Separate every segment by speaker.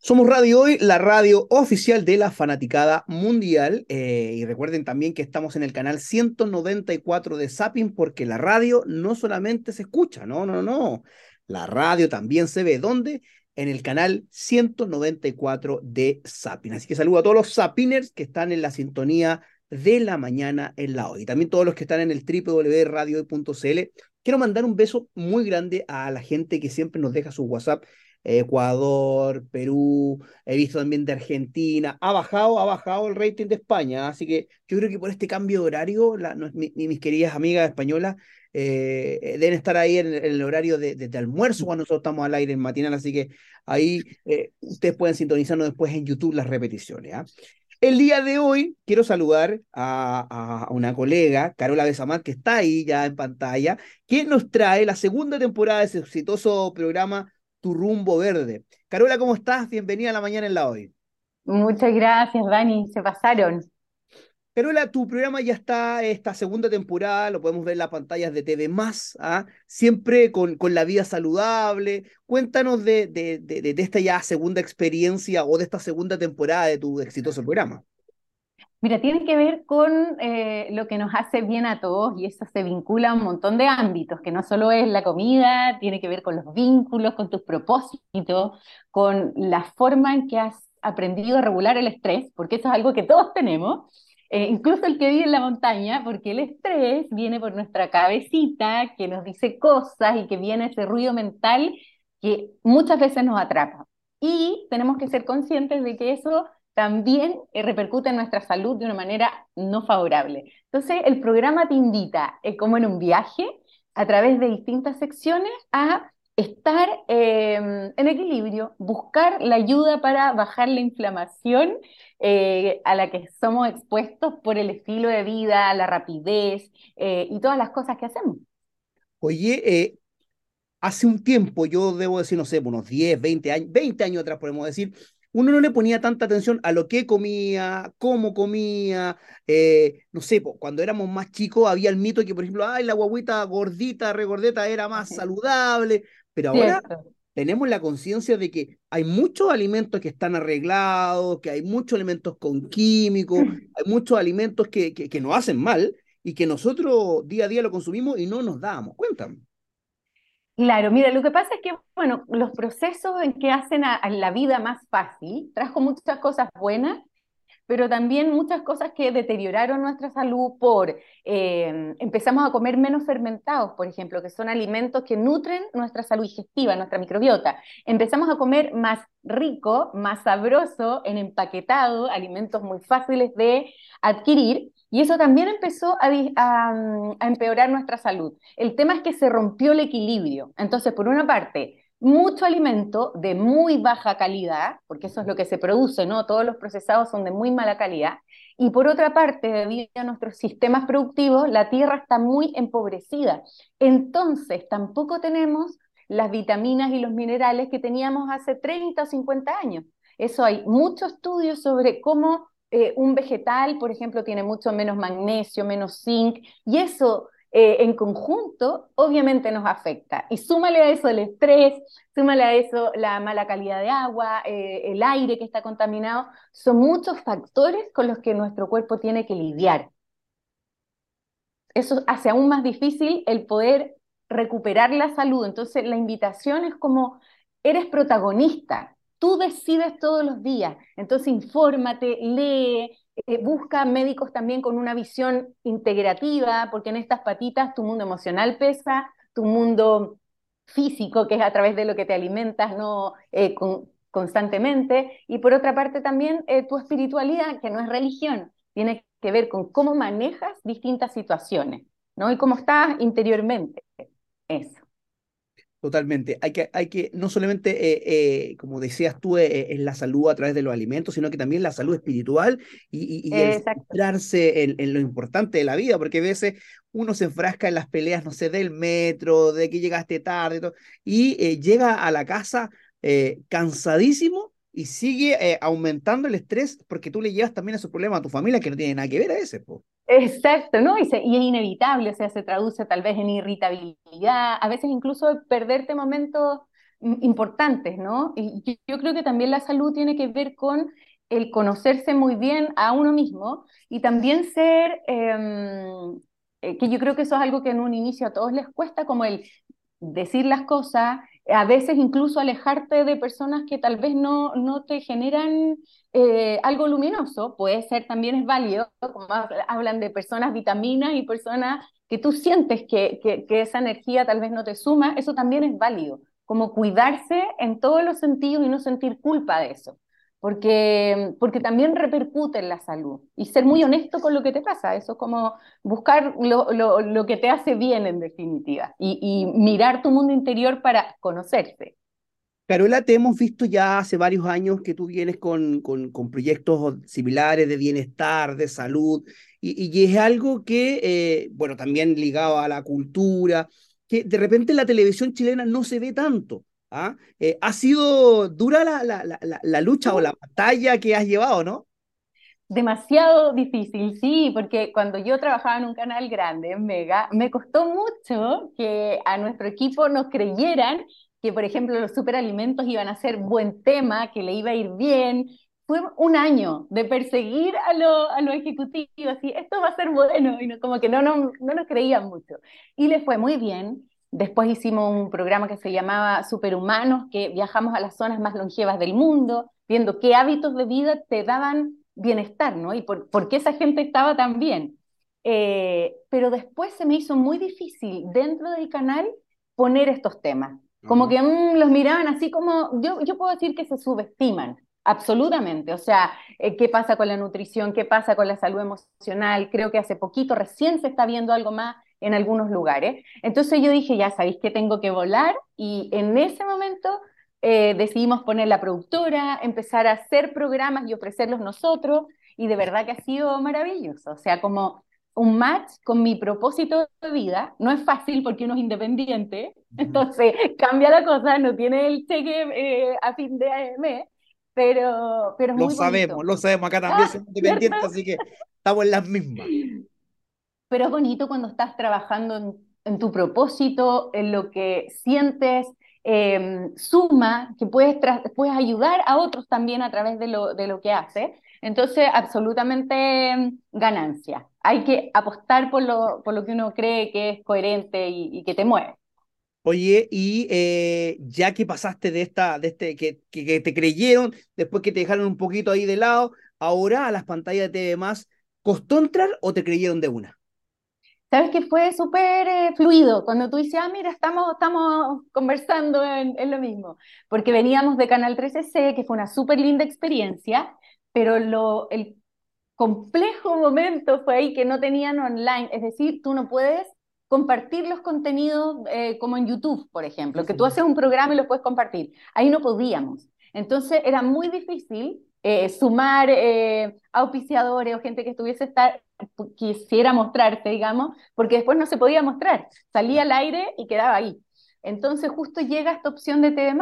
Speaker 1: Somos Radio Hoy, la radio oficial de la fanaticada mundial. Eh, y recuerden también que estamos en el canal 194 de Zapping porque la radio no solamente se escucha, no, no, no. La radio también se ve. ¿Dónde? En el canal 194 de Zapping. Así que saludo a todos los Zappiners que están en la sintonía de la mañana en la hoy. También todos los que están en el www.radiohoy.cl. Quiero mandar un beso muy grande a la gente que siempre nos deja su WhatsApp Ecuador, Perú, he visto también de Argentina, ha bajado, ha bajado el rating de España, así que yo creo que por este cambio de horario, la, mis queridas amigas españolas eh, deben estar ahí en, el horario de, almuerzo cuando nosotros estamos al aire en matinal, así que ahí eh, ustedes pueden sintonizarnos después en YouTube las repeticiones. ¿ah? El día de hoy quiero saludar a, a, una colega, Carola Besamar, que está ahí ya en pantalla, que nos trae la segunda temporada de ese exitoso programa tu rumbo verde. Carola, ¿cómo estás? Bienvenida a la mañana en la hoy.
Speaker 2: Muchas gracias, Dani. Se pasaron.
Speaker 1: Carola, tu programa ya está, esta segunda temporada, lo podemos ver en las pantallas de TV Más, ¿ah? siempre con, con, la vida saludable. Cuéntanos de, de, de, de, esta ya segunda experiencia o de esta segunda temporada de tu exitoso programa.
Speaker 2: Mira, tiene que ver con eh, lo que nos hace bien a todos y eso se vincula a un montón de ámbitos, que no solo es la comida, tiene que ver con los vínculos, con tus propósitos, con la forma en que has aprendido a regular el estrés, porque eso es algo que todos tenemos, eh, incluso el que vive en la montaña, porque el estrés viene por nuestra cabecita, que nos dice cosas y que viene ese ruido mental que muchas veces nos atrapa. Y tenemos que ser conscientes de que eso también eh, repercute en nuestra salud de una manera no favorable. Entonces, el programa te invita, eh, como en un viaje, a través de distintas secciones, a estar em, en equilibrio, buscar la ayuda para bajar la inflamación eh, a la que somos expuestos por el estilo de vida, la rapidez y todas las cosas que hacemos.
Speaker 1: Oye, hace un tiempo, yo debo decir, no sé, unos 10, 20 años, 20 años atrás podemos decir, uno no le ponía tanta atención a lo que comía, cómo comía, eh, no sé, cuando éramos más chicos había el mito que, por ejemplo, ay, la guaguita gordita, regordeta era más saludable, pero ahora tenemos la conciencia de que hay muchos alimentos que están arreglados, que hay muchos alimentos con químicos, hay muchos alimentos que, que, que nos hacen mal y que nosotros día a día lo consumimos y no nos damos cuenta.
Speaker 2: Claro, mira, lo que pasa es que, bueno, los procesos en que hacen a, la vida más fácil trajo muchas cosas buenas, pero también muchas cosas que deterioraron nuestra salud por eh, empezamos a comer menos fermentados, por ejemplo, que son alimentos que nutren nuestra salud digestiva, nuestra microbiota. Empezamos a comer más rico, más sabroso, en empaquetado, alimentos muy fáciles de adquirir y eso también empezó mm, a, empeorar nuestra salud. El tema es que se rompió el equilibrio. Entonces, por una parte, mucho alimento de muy baja calidad, porque eso es lo que se produce, ¿no? Todos los procesados son de muy mala calidad. Y por otra parte, debido a nuestros sistemas productivos, la tierra está muy empobrecida. Entonces, tampoco tenemos las vitaminas y los minerales que teníamos hace 30 o 50 años. Eso hay muchos estudios sobre cómo eh, un vegetal, por ejemplo, tiene mucho menos magnesio, menos zinc, y eso eh, en conjunto obviamente nos afecta. Y súmale a eso el estrés, súmale a eso la mala calidad de agua, eh, el aire que está contaminado, son muchos factores con los que nuestro cuerpo tiene que lidiar. Eso hace aún más difícil el poder recuperar la salud. Entonces la invitación es como, eres protagonista, Tú decides todos los días, entonces infórmate, lee, eh, busca médicos también con una visión integrativa, porque en estas patitas tu mundo emocional pesa, tu mundo físico, que es a través de lo que te alimentas no eh, constantemente, y por otra parte también eh, tu espiritualidad, que no es religión, tiene que ver con cómo manejas distintas situaciones, ¿no? Y cómo estás interiormente. Eso.
Speaker 1: Totalmente. Hay que, hay que no solamente, eh, eh, como decías tú, eh, es la salud a través de los alimentos, sino que también la salud espiritual y, y, centrarse en, lo importante de la vida, porque a veces uno se enfrasca en las peleas, no sé, del metro, de que llegaste tarde, y, todo, y llega a la casa cansadísimo y sigue aumentando el estrés porque tú le llevas también esos problemas a tu familia que no tienen nada que ver a ese. Po.
Speaker 2: Exacto, ¿no? Y, es inevitable, o sea, se traduce tal vez en irritabilidad, a veces incluso perderte momentos importantes, ¿no? Y yo creo que también la salud tiene que ver con el conocerse muy bien a uno mismo y también ser, em, eh, que yo creo que eso es algo que en un inicio a todos les cuesta, como el decir las cosas, a veces incluso alejarte de personas que tal vez no, no te generan eh, algo luminoso, puede ser también es válido, como hablan de personas vitaminas y personas que tú sientes que, que, que esa energía tal vez no te suma, eso también es válido, como cuidarse en todos los sentidos y no sentir culpa de eso porque, porque también repercute en la salud. Y ser muy honesto con lo que te pasa, eso es como buscar lo, lo, lo que te hace bien en definitiva y, y, mirar tu mundo interior para conocerse.
Speaker 1: Carola, te hemos visto ya hace varios años que tú vienes con, con, proyectos similares de bienestar, de salud, y, y es algo que, eh, bueno, también ligado a la cultura, que de repente en la televisión chilena no se ve tanto. ¿Ah? Eh, ha sido dura la, la, la, la, lucha o la batalla que has llevado, ¿no?
Speaker 2: Demasiado difícil, sí, porque cuando yo trabajaba en un canal grande, en Mega, me costó mucho que a nuestro equipo nos creyeran que, por ejemplo, los superalimentos iban a ser buen tema, que le iba a ir bien. Fue un año de perseguir a los a lo ejecutivos, y esto va a ser bueno, y no, como que no, no, no nos creían mucho. Y le fue muy bien Después hicimos un programa que se llamaba Superhumanos, que viajamos a las zonas más longevas del mundo, viendo qué hábitos de vida te daban bienestar, ¿no? Y por, qué esa gente estaba tan bien. Eh, pero después se me hizo muy difícil dentro del canal poner estos temas. Como que mm, los miraban así como, yo, yo puedo decir que se subestiman, absolutamente. O sea, eh, ¿qué pasa con la nutrición? ¿Qué pasa con la salud emocional? Creo que hace poquito recién se está viendo algo más en algunos lugares. Entonces yo dije, ya sabéis que tengo que volar y en ese momento eh, decidimos poner la productora, empezar a hacer programas y ofrecerlos nosotros y de verdad que ha sido maravilloso. O sea, como un match con mi propósito de vida. No es fácil porque uno es independiente, entonces cambia la cosa, no tiene el cheque eh, a fin de mes, pero, pero
Speaker 1: lo sabemos, lo sabemos, acá también ah, independiente, así que estamos en las mismas
Speaker 2: pero es bonito cuando estás trabajando en, tu propósito, en lo que sientes, em, suma, que puedes, puedes ayudar a otros también a través de lo, de lo que haces. Entonces, absolutamente em, ganancia. Hay que apostar por lo, por lo que uno cree que es coherente y, que te mueve.
Speaker 1: Oye, y eh, ya que pasaste de esta, de este, que, que, te creyeron, después que te dejaron un poquito ahí de lado, ahora a las pantallas de TV más, ¿costó entrar o te creyeron de una?
Speaker 2: Sabes que fue súper eh, fluido cuando tú dices, ah, mira, estamos, estamos conversando en, en, lo mismo, porque veníamos de Canal 13C, que fue una súper linda experiencia, pero lo, el complejo momento fue ahí que no tenían online, es decir, tú no puedes compartir los contenidos eh, como en YouTube, por ejemplo, que tú haces un programa y lo puedes compartir. Ahí no podíamos. Entonces era muy difícil eh, sumar eh, auspiciadores o gente que estuviese estar, quisiera mostrarte, digamos, porque después no se podía mostrar, salía al aire y quedaba ahí. Entonces justo llega esta opción de TV+,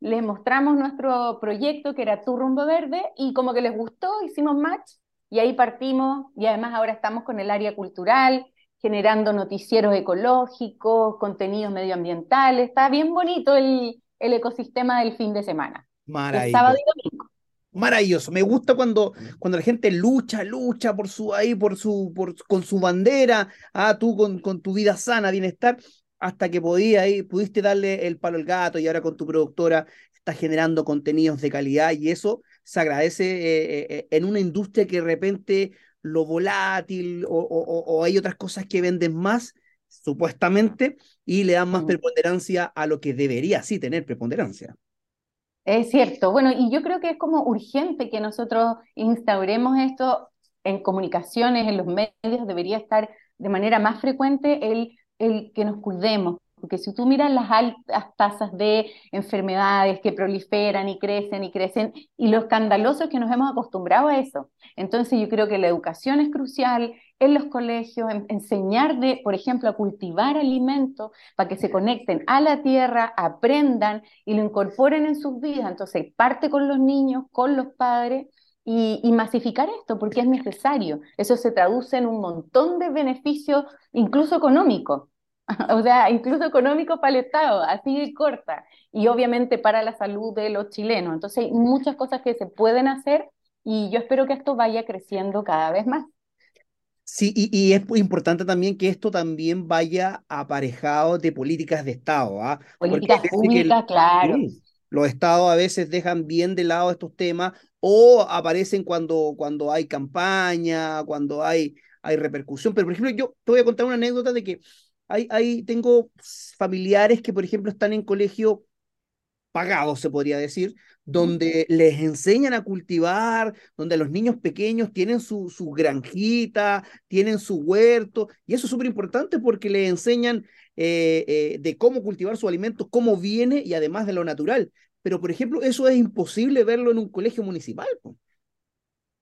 Speaker 2: les mostramos nuestro proyecto que era Tu Rumbo Verde y como que les gustó, hicimos match y ahí partimos y además ahora estamos con el área cultural, generando noticieros ecológicos, contenidos medioambientales, está bien bonito el, el ecosistema del fin de semana.
Speaker 1: El sábado y domingo maravilloso. Me gusta cuando, cuando la gente lucha, lucha por su ahí, por su, por, con su bandera, ah, tú con, con tu vida sana, bienestar, hasta que podía, ahí, pudiste darle el palo al gato y ahora con tu productora estás generando contenidos de calidad y eso se agradece eh, eh, eh, en una industria que de repente lo volátil o, o, hay otras cosas que venden más supuestamente y le dan más mm. preponderancia a lo que debería sí tener preponderancia.
Speaker 2: Es cierto. Bueno, y yo creo que es como urgente que nosotros instauremos esto en comunicaciones, en los medios, debería estar de manera más frecuente el, el que nos cuidemos, porque si tú miras las altas tasas de enfermedades que proliferan y crecen y crecen, y lo escandaloso es que nos hemos acostumbrado a eso. Entonces yo creo que la educación es crucial en los colegios, enseñar de, por ejemplo, a cultivar alimentos para que se conecten a la tierra, aprendan y lo incorporen en sus vidas. Entonces parte con los niños, con los padres. Y, y, masificar esto porque es necesario. Eso se traduce en un montón de beneficios, incluso económicos. o sea, incluso económico para el Estado, así de corta, y obviamente para la salud de los chilenos. Entonces hay muchas cosas que se pueden hacer y yo espero que esto vaya creciendo cada vez más.
Speaker 1: Sí, y, es muy importante también que esto también vaya aparejado de políticas de Estado. ¿ah?
Speaker 2: Políticas públicas, claro.
Speaker 1: los estados a veces dejan bien de lado estos temas o aparecen cuando, cuando hay campaña, cuando hay, hay repercusión. Pero, por ejemplo, yo te voy a contar una anécdota de que hay, hay, tengo familiares que, por ejemplo, están en colegio pagados, se podría decir, donde les enseñan a cultivar, donde los niños pequeños tienen su, su granjita, tienen su huerto, y eso es súper importante porque les enseñan eh, eh, de cómo cultivar su alimento, cómo viene y además de lo natural. Pero, por ejemplo, eso es imposible verlo en un colegio municipal.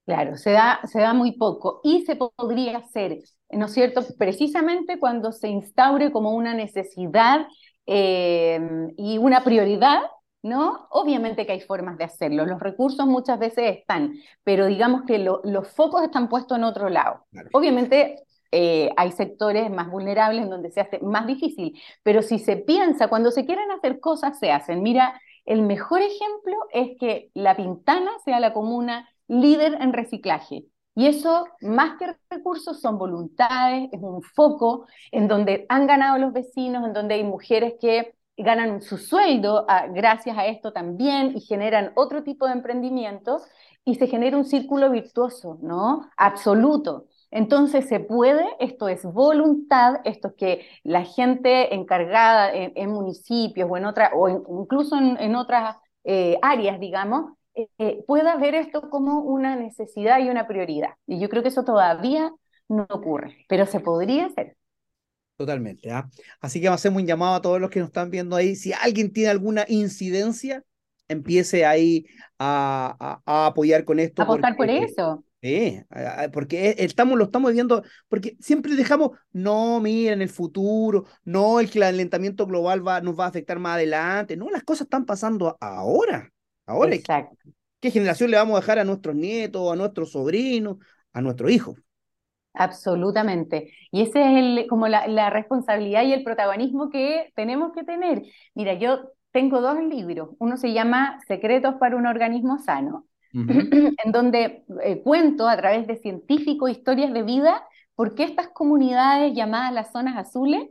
Speaker 2: Claro, se da, se da muy poco y se podría hacer, ¿no es cierto? Precisamente cuando se instaure como una necesidad eh, y una prioridad ¿no? Obviamente que hay formas de hacerlo, los recursos muchas veces están, pero digamos que los focos están puestos en otro lado. Obviamente eh, hay sectores más vulnerables en donde se hace más difícil, pero si se piensa, cuando se quieren hacer cosas, se hacen. Mira, el mejor ejemplo es que La Pintana sea la comuna líder en reciclaje. Y eso, más que recursos, son voluntades, es un foco en donde han ganado los vecinos, en donde hay mujeres que ganan su sueldo ah, gracias a esto también y generan otro tipo de emprendimientos y se genera un círculo virtuoso, ¿no? Absoluto. Entonces se puede, esto es voluntad, esto es que la gente encargada en, municipios o en otra, o incluso en, otras eh, áreas, digamos, eh, eh, pueda ver esto como una necesidad y una prioridad. Y yo creo que eso todavía no ocurre, pero se podría hacer.
Speaker 1: Totalmente. ¿ah? Así que hacemos un llamado a todos los que nos están viendo ahí. Si alguien tiene alguna incidencia, empiece ahí a, apoyar con esto.
Speaker 2: Apostar por eso.
Speaker 1: Sí, porque estamos, lo estamos viendo, porque siempre dejamos, no, mira, en el futuro, no, el calentamiento global va, nos va a afectar más adelante. No, las cosas están pasando ahora. Ahora. Exacto. ¿Qué generación le vamos a dejar a nuestros nietos, a nuestros sobrinos, a nuestros hijos?
Speaker 2: Absolutamente. Y esa es el, como la, responsabilidad y el protagonismo que tenemos que tener. Mira, yo tengo dos libros. Uno se llama Secretos para un organismo sano, en donde eh, cuento a través de científicos historias de vida por qué estas comunidades llamadas las zonas azules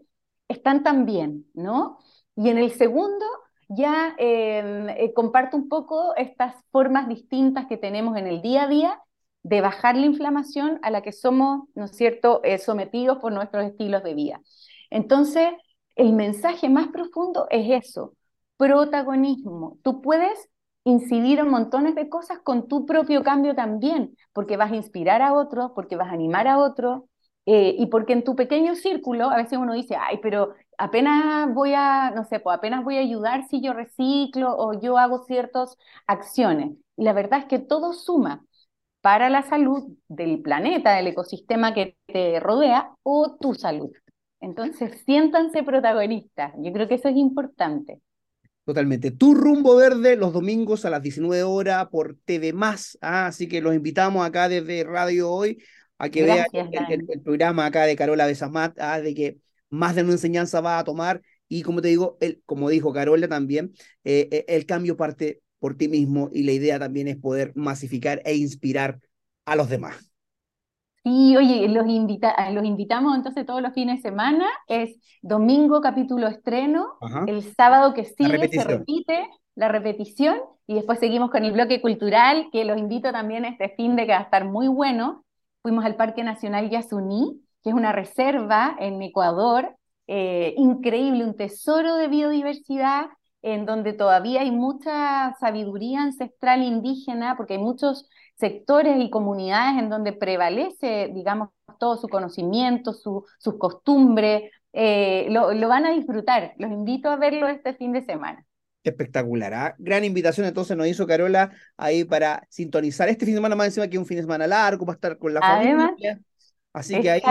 Speaker 2: están tan bien, ¿no? Y en el segundo ya em, eh, comparto un poco estas formas distintas que tenemos en el día a día de bajar la inflamación a la que somos, ¿no es cierto?, eh, sometidos por nuestros estilos de vida. Entonces, el mensaje más profundo es eso, protagonismo. Tú puedes incidir en montones de cosas con tu propio cambio también, porque vas a inspirar a otros, porque vas a animar a otros, eh, y porque en tu pequeño círculo, a veces uno dice, ay, pero apenas voy a, no sé, pues apenas voy a ayudar si yo reciclo o yo hago ciertas acciones. Y la verdad es que todo suma para la salud del planeta, del ecosistema que te rodea o tu salud. Entonces, siéntanse protagonistas. Yo creo que eso es importante.
Speaker 1: Totalmente. Tu rumbo verde los domingos a las 19 horas por TV Más. ¿ah? así que los invitamos acá desde Radio Hoy a que vean el, programa acá de Carola Besamat, ¿ah? de que más de una enseñanza va a tomar. Y como te digo, el, como dijo Carola también, eh, eh, el cambio parte por ti mismo y la idea también es poder masificar e inspirar a los demás.
Speaker 2: Sí, oye, los, invita los invitamos entonces todos los fines de semana. Es domingo capítulo estreno, el sábado que sigue se repite la repetición y después seguimos con el bloque cultural que los invito también a este fin de que va a estar muy bueno. Fuimos al Parque Nacional Yasuní, que es una reserva en Ecuador, eh, increíble, un tesoro de biodiversidad en donde todavía hay mucha sabiduría ancestral indígena, porque hay muchos sectores y comunidades en donde prevalece, digamos, todo su conocimiento, su, sus costumbres, eh, lo, van a disfrutar. Los invito a verlo este fin de semana.
Speaker 1: Espectacular, ¿ah? gran invitación entonces nos hizo Carola ahí para sintonizar este fin de semana más encima que un fin de semana largo, va a estar con la familia. Así que ahí,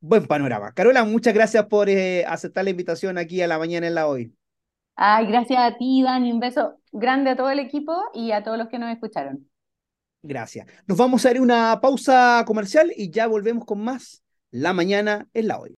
Speaker 1: buen panorama. Carola, muchas gracias por eh, aceptar la invitación aquí a la mañana en la hoy.
Speaker 2: Ay, gracias a ti, Dani. Un beso grande a todo el equipo y a todos los que nos escucharon.
Speaker 1: Gracias. Nos vamos a ir una pausa comercial y ya volvemos con más La Mañana en la Hoy.